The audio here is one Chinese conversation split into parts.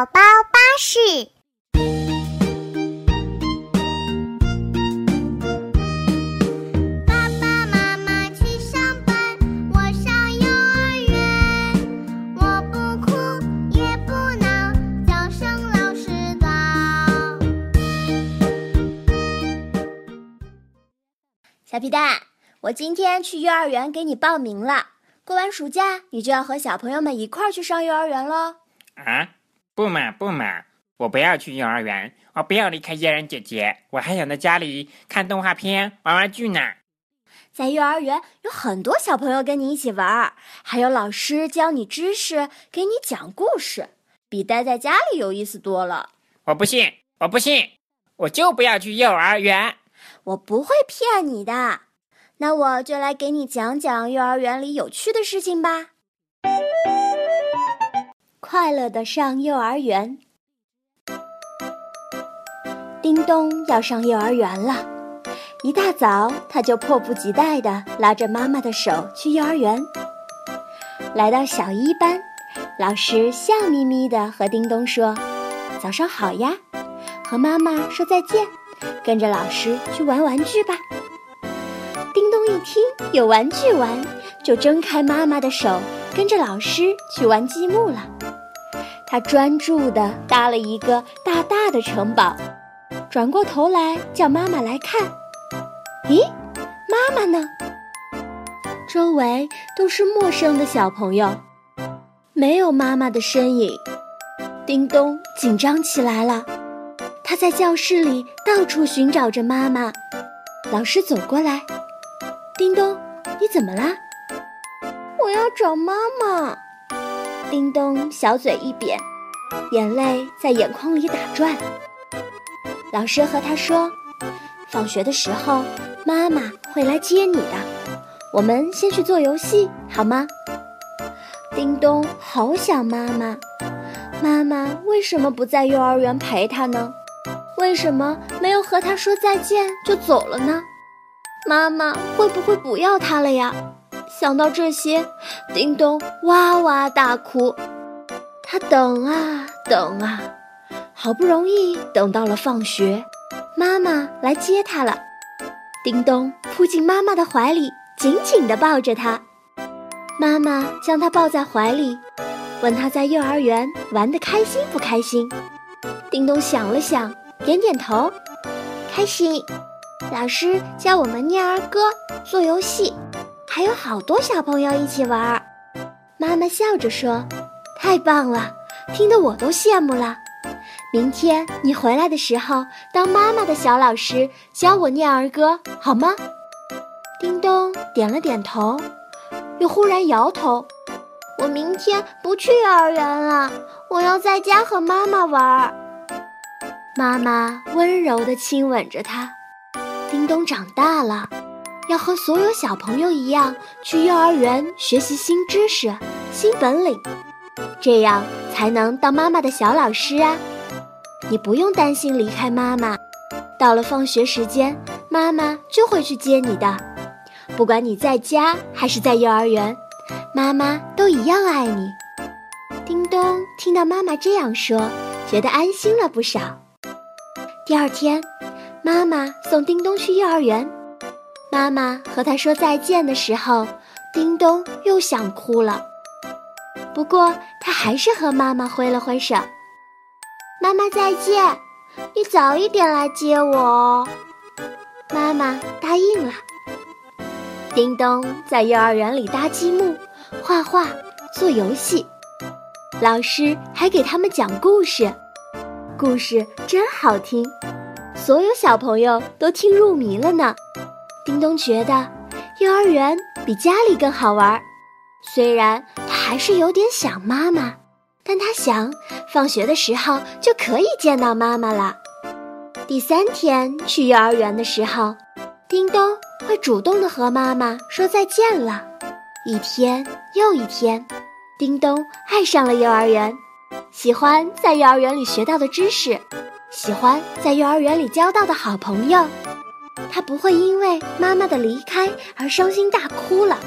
宝宝巴士。爸爸妈妈去上班，我上幼儿园。我不哭也不闹，叫声老师早。小皮蛋，我今天去幼儿园给你报名了。过完暑假，你就要和小朋友们一块儿去上幼儿园喽。啊，不嘛不嘛，我不要去幼儿园，我不要离开嫣然姐姐，我还想在家里看动画片、玩玩具呢。在幼儿园有很多小朋友跟你一起玩儿，还有老师教你知识，给你讲故事，比待在家里有意思多了。我不信，我不信，我就不要去幼儿园。我不会骗你的。那我就来给你讲讲幼儿园里有趣的事情吧。快乐的上幼儿园。叮咚要上幼儿园了，一大早他就迫不及待地拉着妈妈的手去幼儿园。来到小一班，老师笑眯眯地和叮咚说：“早上好呀，和妈妈说再见，跟着老师去玩玩具吧。”叮咚一听有玩具玩，就挣开妈妈的手，跟着老师去玩积木了。他专注地搭了一个大大的城堡，转过头来叫妈妈来看。咦，妈妈呢？周围都是陌生的小朋友，没有妈妈的身影。叮咚紧张起来了，他在教室里到处寻找着妈妈。老师走过来。叮咚，你怎么啦？我要找妈妈。叮咚，小嘴一扁，眼泪在眼眶里打转。老师和他说：“放学的时候，妈妈会来接你的。我们先去做游戏，好吗？”叮咚，好想妈妈。妈妈为什么不在幼儿园陪他呢？为什么没有和他说再见就走了呢？妈妈会不会不要他了呀？想到这些，叮咚哇哇大哭。他等啊等啊，好不容易等到了放学，妈妈来接他了。叮咚扑进妈妈的怀里，紧紧地抱着他。妈妈将他抱在怀里，问他在幼儿园玩得开心不开心。叮咚想了想，点点头，开心。老师教我们念儿歌、做游戏，还有好多小朋友一起玩儿。妈妈笑着说：“太棒了，听得我都羡慕了。明天你回来的时候，当妈妈的小老师教我念儿歌，好吗？”叮咚点了点头，又忽然摇头：“我明天不去幼儿园了，我要在家和妈妈玩儿。”妈妈温柔地亲吻着他。叮咚长大了，要和所有小朋友一样去幼儿园学习新知识、新本领，这样才能当妈妈的小老师啊！你不用担心离开妈妈，到了放学时间，妈妈就会去接你的。不管你在家还是在幼儿园，妈妈都一样爱你。叮咚听到妈妈这样说，觉得安心了不少。第二天。妈妈送叮咚去幼儿园，妈妈和他说再见的时候，叮咚又想哭了。不过他还是和妈妈挥了挥手：“妈妈再见，你早一点来接我哦。”妈妈答应了。叮咚在幼儿园里搭积木、画画、做游戏，老师还给他们讲故事，故事真好听。所有小朋友都听入迷了呢。叮咚觉得幼儿园比家里更好玩，虽然他还是有点想妈妈，但他想放学的时候就可以见到妈妈了。第三天去幼儿园的时候，叮咚会主动的和妈妈说再见了。一天又一天，叮咚爱上了幼儿园，喜欢在幼儿园里学到的知识。喜欢在幼儿园里交到的好朋友，他不会因为妈妈的离开而伤心大哭了，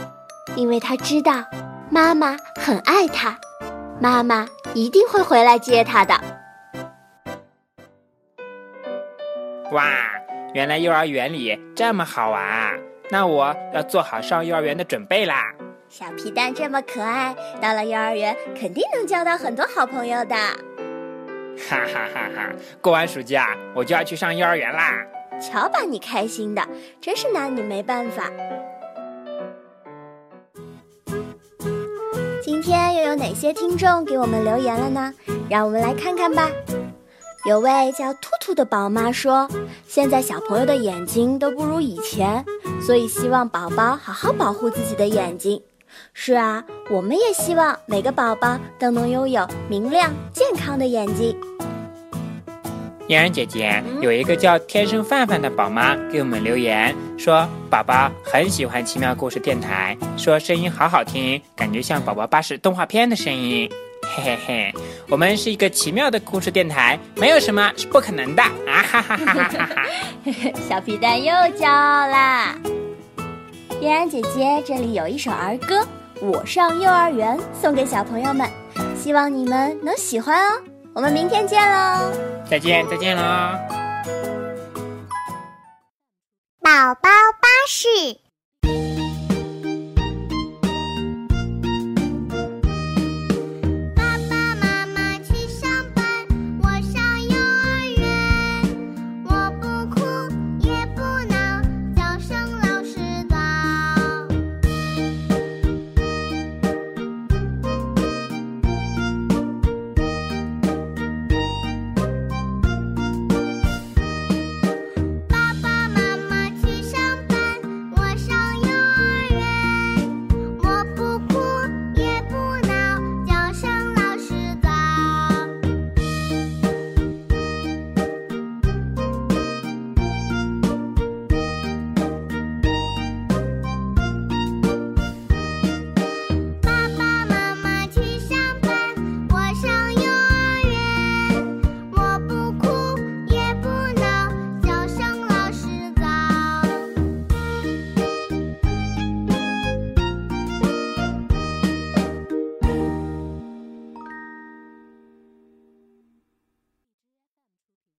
因为他知道妈妈很爱他，妈妈一定会回来接他的。哇，原来幼儿园里这么好玩啊！那我要做好上幼儿园的准备啦。小皮蛋这么可爱，到了幼儿园肯定能交到很多好朋友的。哈哈哈哈！过完暑假我就要去上幼儿园啦。瞧把你开心的，真是拿你没办法。今天又有哪些听众给我们留言了呢？让我们来看看吧。有位叫兔兔的宝妈说，现在小朋友的眼睛都不如以前，所以希望宝宝好好保护自己的眼睛。是啊，我们也希望每个宝宝都能拥有明亮健康的眼睛。嫣然姐姐有一个叫天生范范的宝妈给我们留言说，宝宝很喜欢奇妙故事电台，说声音好好听，感觉像宝宝巴士动画片的声音。嘿嘿嘿，我们是一个奇妙的故事电台，没有什么是不可能的啊！哈哈哈哈哈哈！小皮蛋又骄傲啦。嫣然姐姐这里有一首儿歌《我上幼儿园》，送给小朋友们，希望你们能喜欢哦。我们明天见喽！再见，再见啦！宝宝巴士。